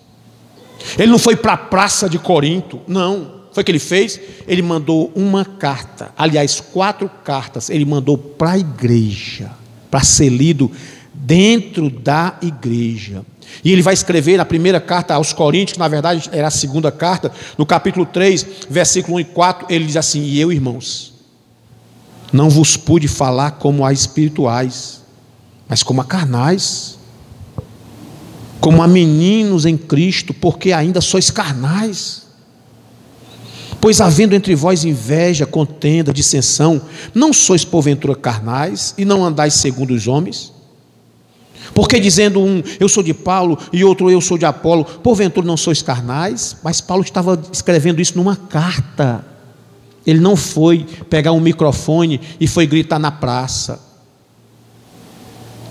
ele não foi para a praça de Corinto, não. Foi o que ele fez? Ele mandou uma carta, aliás, quatro cartas, ele mandou para a igreja, para ser lido dentro da igreja. E ele vai escrever na primeira carta aos Coríntios, que na verdade era a segunda carta, no capítulo 3, versículo 1 e 4, ele diz assim: E eu, irmãos, não vos pude falar como a espirituais, mas como a carnais, como a meninos em Cristo, porque ainda sois carnais. Pois havendo entre vós inveja, contenda, dissensão, não sois porventura carnais e não andais segundo os homens? Porque dizendo um, eu sou de Paulo, e outro, eu sou de Apolo, porventura não sois carnais? Mas Paulo estava escrevendo isso numa carta. Ele não foi pegar um microfone e foi gritar na praça.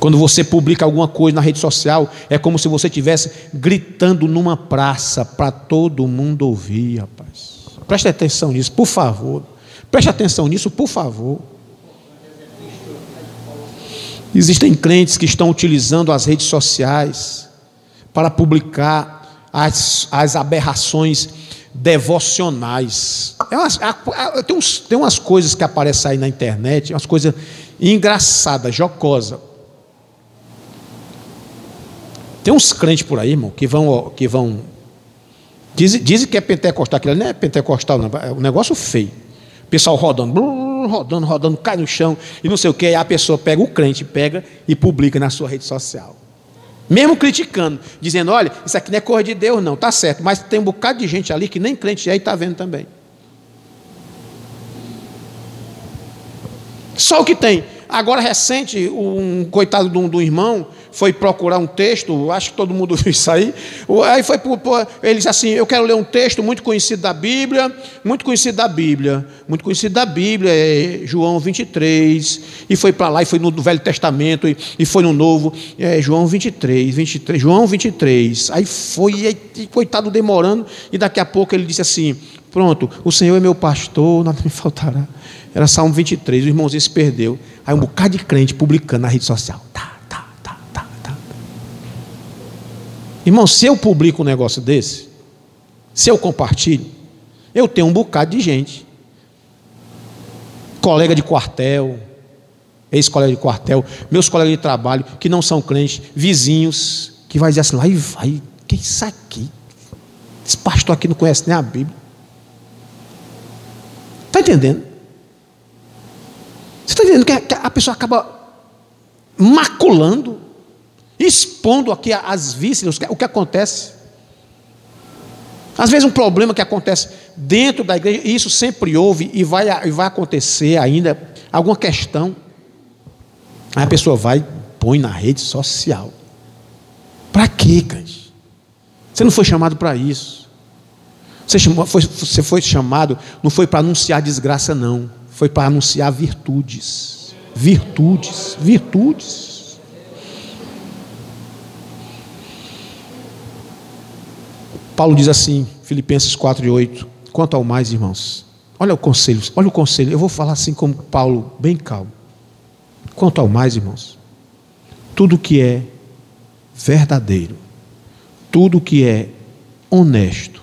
Quando você publica alguma coisa na rede social, é como se você estivesse gritando numa praça para todo mundo ouvir, rapaz. Preste atenção nisso, por favor. Preste atenção nisso, por favor. Existem crentes que estão utilizando as redes sociais para publicar as, as aberrações devocionais. É umas, tem, uns, tem umas coisas que aparecem aí na internet, umas coisas engraçadas, jocosas. Tem uns crentes por aí, irmão, que vão, que vão Dizem, diz que é pentecostal, aquilo não é pentecostal, não, é um negócio feio. O pessoal rodando, rodando, rodando, cai no chão e não sei o que, aí a pessoa pega o crente, pega e publica na sua rede social. Mesmo criticando, dizendo, olha, isso aqui não é coisa de Deus, não, tá certo, mas tem um bocado de gente ali que nem crente é e está vendo também. Só o que tem. Agora, recente, um coitado de um, de um irmão foi procurar um texto, acho que todo mundo viu isso aí. Aí foi ele disse assim: Eu quero ler um texto muito conhecido da Bíblia, muito conhecido da Bíblia, muito conhecido da Bíblia, é João 23. E foi para lá, e foi no Velho Testamento, e, e foi no Novo, é João 23, 23, João 23. Aí foi, e, coitado demorando, e daqui a pouco ele disse assim: Pronto, o Senhor é meu pastor, nada me faltará. Era Salmo 23, o irmãozinho se perdeu. Aí um bocado de crente publicando na rede social. Tá, Irmão, se eu publico um negócio desse, se eu compartilho, eu tenho um bocado de gente. Colega de quartel, ex-colega de quartel, meus colegas de trabalho que não são crentes, vizinhos, que vai dizer assim, lá e vai, que é isso aqui? Esse pastor aqui não conhece nem a Bíblia. Está entendendo? Você está entendendo que a pessoa acaba maculando expondo aqui as vísceras, o que acontece. Às vezes um problema que acontece dentro da igreja, e isso sempre houve e vai, e vai acontecer ainda, alguma questão. Aí a pessoa vai põe na rede social. Para quê, Cante? Você não foi chamado para isso. Você, chamou, foi, você foi chamado, não foi para anunciar desgraça, não. Foi para anunciar virtudes. Virtudes, virtudes. Paulo diz assim, Filipenses 4 e 8, quanto ao mais, irmãos, olha o conselho, olha o conselho, eu vou falar assim como Paulo, bem calmo. Quanto ao mais, irmãos, tudo que é verdadeiro, tudo que é honesto,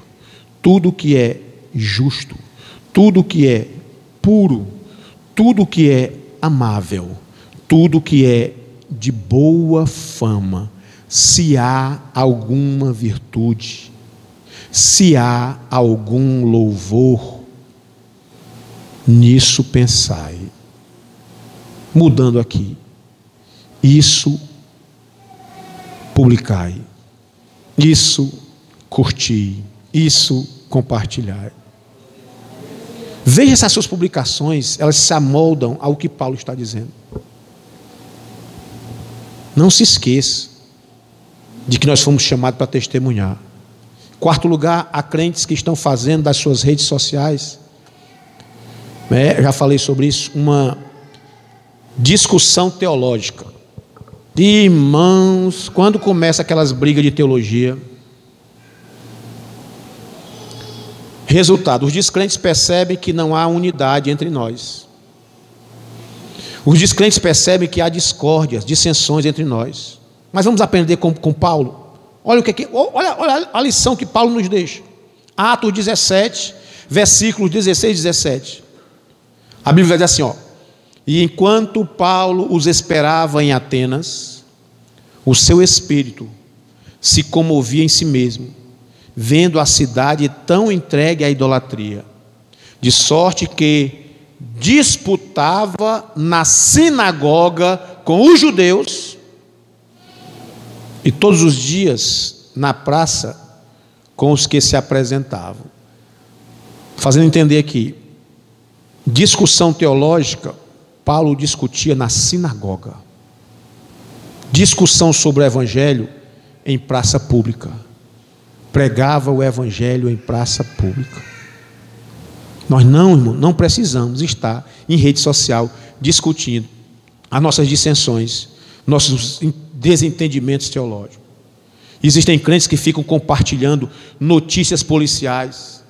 tudo que é justo, tudo que é puro, tudo que é amável, tudo que é de boa fama, se há alguma virtude, se há algum louvor, nisso pensai. Mudando aqui, isso publicai, isso curti, isso compartilhar. Veja se as suas publicações, elas se amoldam ao que Paulo está dizendo. Não se esqueça de que nós fomos chamados para testemunhar. Quarto lugar, há crentes que estão fazendo das suas redes sociais, né, já falei sobre isso, uma discussão teológica. Irmãos, quando começa aquelas brigas de teologia, resultado, os descrentes percebem que não há unidade entre nós. Os descrentes percebem que há discórdias, dissensões entre nós. Mas vamos aprender com, com Paulo. Olha, o que, olha, olha a lição que Paulo nos deixa. Atos 17, versículos 16 e 17. A Bíblia diz assim, ó: "E enquanto Paulo os esperava em Atenas, o seu espírito se comovia em si mesmo, vendo a cidade tão entregue à idolatria, de sorte que disputava na sinagoga com os judeus e todos os dias na praça com os que se apresentavam. Fazendo entender aqui, discussão teológica, Paulo discutia na sinagoga. Discussão sobre o evangelho em praça pública. Pregava o evangelho em praça pública. Nós não, irmão, não precisamos estar em rede social discutindo as nossas dissensões, nossos desentendimentos teológicos. Existem crentes que ficam compartilhando notícias policiais,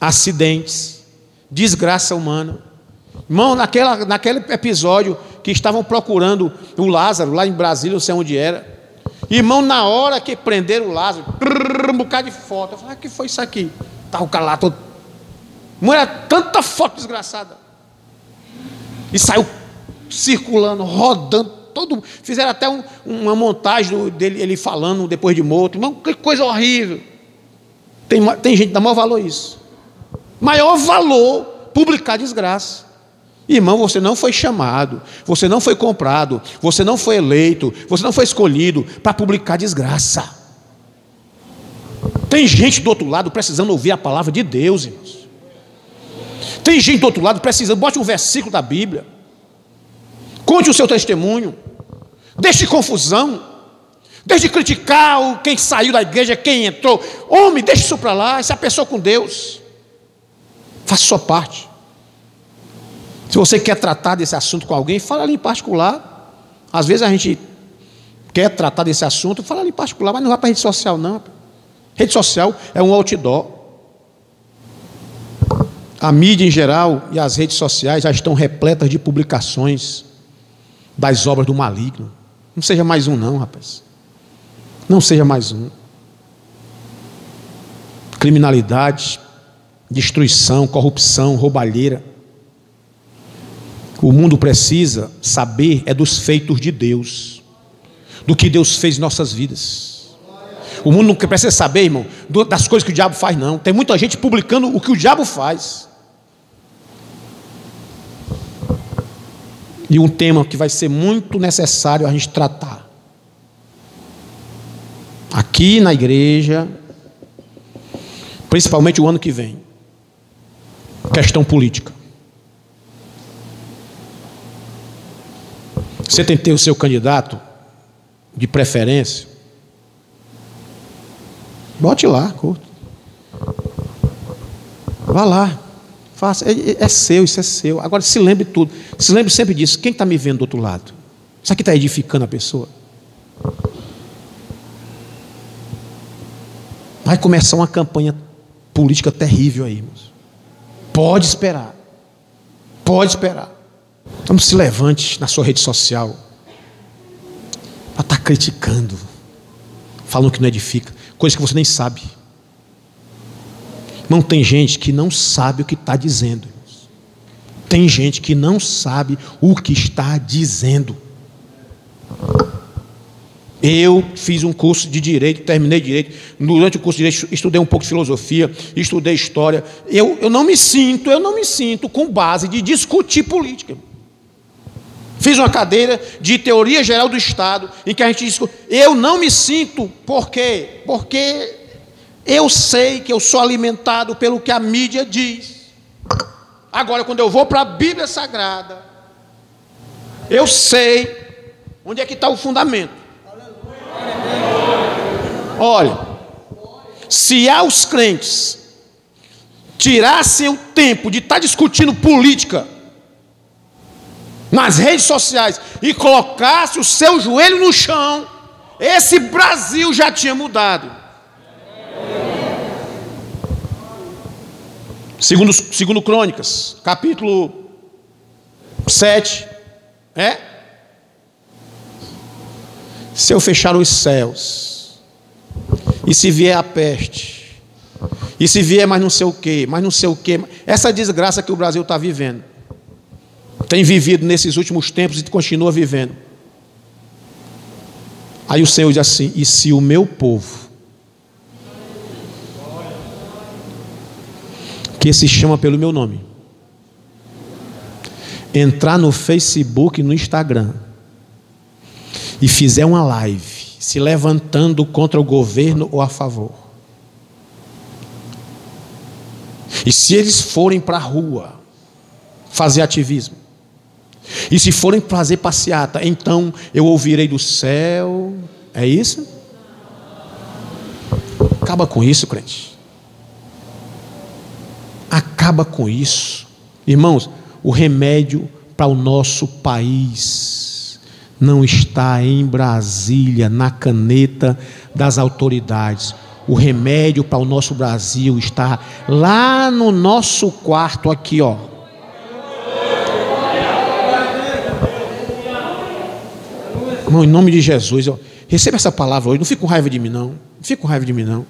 acidentes, desgraça humana. Irmão, naquela, naquele episódio que estavam procurando o Lázaro, lá em Brasília, não sei onde era. Irmão, na hora que prenderam o Lázaro, um bocado de foto. Eu falei, ah, que foi isso aqui? Tá o cara lá todo. Não era tanta foto desgraçada. E saiu circulando, rodando todo, fizeram até um, uma montagem dele ele falando depois de morto. Irmão, que coisa horrível. Tem, tem gente que dá maior valor isso. Maior valor publicar desgraça. Irmão, você não foi chamado, você não foi comprado, você não foi eleito, você não foi escolhido para publicar desgraça. Tem gente do outro lado precisando ouvir a palavra de Deus, irmãos. Tem gente do outro lado precisando, bote um versículo da Bíblia. Conte o seu testemunho. Deixe confusão. Deixe de criticar quem saiu da igreja, quem entrou. Homem, deixe isso para lá. Essa é a pessoa com Deus. Faça sua parte. Se você quer tratar desse assunto com alguém, fala ali em particular. Às vezes a gente quer tratar desse assunto, fala ali em particular, mas não vai para rede social, não. Rede social é um outdoor. A mídia em geral e as redes sociais já estão repletas de publicações das obras do maligno. Não seja mais um, não, rapaz. Não seja mais um. Criminalidade, destruição, corrupção, roubalheira. O mundo precisa saber é dos feitos de Deus, do que Deus fez em nossas vidas. O mundo não precisa saber, irmão, das coisas que o diabo faz, não. Tem muita gente publicando o que o diabo faz. E um tema que vai ser muito necessário a gente tratar. Aqui na igreja, principalmente o ano que vem. Questão política. Você tem que ter o seu candidato de preferência. Bote lá, curta. Vá lá. Faça, é, é, seu, isso é seu. Agora se lembre tudo. Se lembre sempre disso. Quem está me vendo do outro lado? Isso aqui está edificando a pessoa. Vai começar uma campanha política terrível aí, irmãos. Pode esperar. Pode esperar. Então se levante na sua rede social. Para estar tá criticando. Falando que não edifica. Coisa que você nem sabe. Não tem gente que não sabe o que está dizendo. Tem gente que não sabe o que está dizendo. Eu fiz um curso de direito, terminei direito. Durante o curso de direito, estudei um pouco de filosofia, estudei história. Eu, eu não me sinto, eu não me sinto com base de discutir política. Fiz uma cadeira de teoria geral do Estado, em que a gente discute. Eu não me sinto, por quê? Porque eu sei que eu sou alimentado pelo que a mídia diz. Agora, quando eu vou para a Bíblia Sagrada, eu sei onde é que está o fundamento. Olha, se aos crentes tirassem o tempo de estar tá discutindo política nas redes sociais e colocasse o seu joelho no chão, esse Brasil já tinha mudado. Segundo, segundo Crônicas, capítulo 7. É? Se eu fechar os céus, e se vier a peste, E se vier mais não sei o quê, mais não sei o quê. Essa desgraça que o Brasil está vivendo. Tem vivido nesses últimos tempos e continua vivendo. Aí o Senhor diz assim: e se o meu povo, que se chama pelo meu nome, entrar no Facebook e no Instagram e fizer uma live se levantando contra o governo ou a favor, e se eles forem para a rua fazer ativismo, e se forem fazer passeata, então eu ouvirei do céu. É isso? Acaba com isso, crente. Acaba com isso. Irmãos, o remédio para o nosso país não está em Brasília, na caneta das autoridades. O remédio para o nosso Brasil está lá no nosso quarto, aqui, ó. Irmão, em nome de Jesus, eu receba essa palavra hoje. Não fique com raiva de mim, não. Não fique com raiva de mim, não.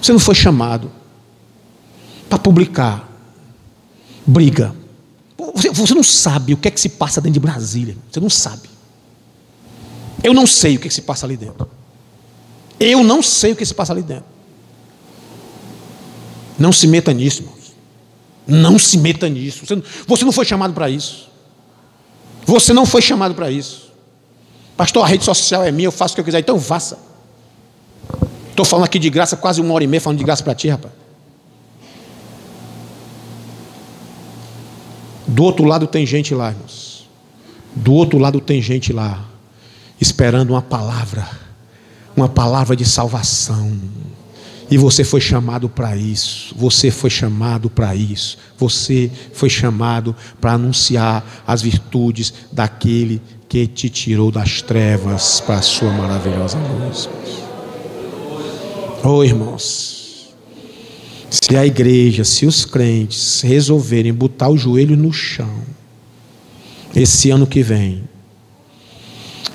Você não foi chamado para publicar briga. Você, você, não sabe o que é que se passa dentro de Brasília. Você não sabe. Eu não sei o que, é que se passa ali dentro. Eu não sei o que se passa ali dentro. Não se meta nisso, irmãos. Não se meta nisso. Você, você não foi chamado para isso. Você não foi chamado para isso. Pastor, a rede social é minha, eu faço o que eu quiser. Então faça. Estou falando aqui de graça, quase uma hora e meia falando de graça para ti, rapaz. Do outro lado tem gente lá, irmãos. Do outro lado tem gente lá, esperando uma palavra, uma palavra de salvação. E você foi chamado para isso. Você foi chamado para isso. Você foi chamado para anunciar as virtudes daquele que te tirou das trevas para a sua maravilhosa luz. Oh, irmãos. Se a igreja, se os crentes resolverem botar o joelho no chão, esse ano que vem,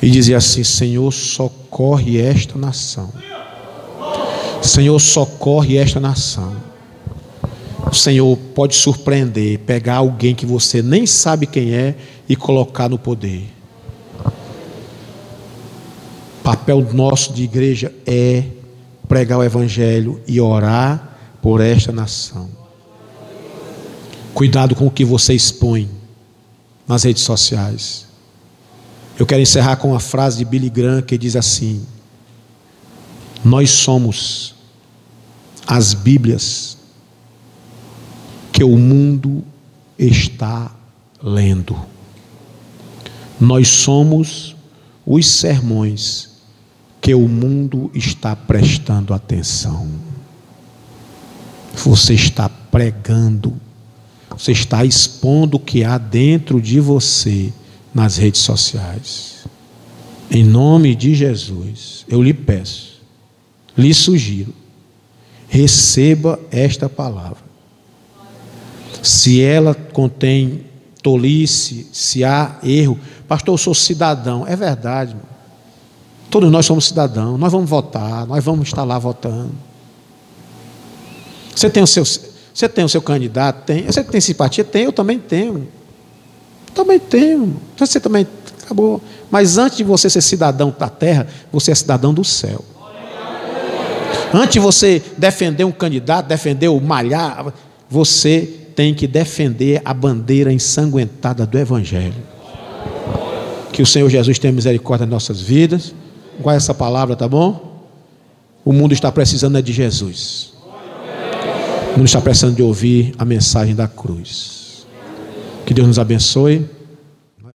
e dizer assim: Senhor, socorre esta nação. Senhor, socorre esta nação. O Senhor pode surpreender, pegar alguém que você nem sabe quem é e colocar no poder. Papel nosso de igreja é pregar o Evangelho e orar por esta nação. Cuidado com o que você expõe nas redes sociais. Eu quero encerrar com uma frase de Billy Graham que diz assim: Nós somos as Bíblias que o mundo está lendo. Nós somos os sermões que o mundo está prestando atenção. Você está pregando, você está expondo o que há dentro de você nas redes sociais. Em nome de Jesus, eu lhe peço, lhe sugiro, receba esta palavra. Se ela contém tolice, se há erro, pastor, eu sou cidadão. É verdade, irmão. todos nós somos cidadãos, nós vamos votar, nós vamos estar lá votando. Você tem o seu, você tem o seu candidato? Tem. Você tem simpatia? Tem, eu também tenho. Também tenho. Você também acabou. Mas antes de você ser cidadão da terra, você é cidadão do céu. Antes de você defender um candidato, defender o malhar, você tem que defender a bandeira ensanguentada do Evangelho. Que o Senhor Jesus tenha misericórdia das nossas vidas. Guarda essa palavra, tá bom? O mundo está precisando é de Jesus. O mundo está precisando de ouvir a mensagem da cruz. Que Deus nos abençoe.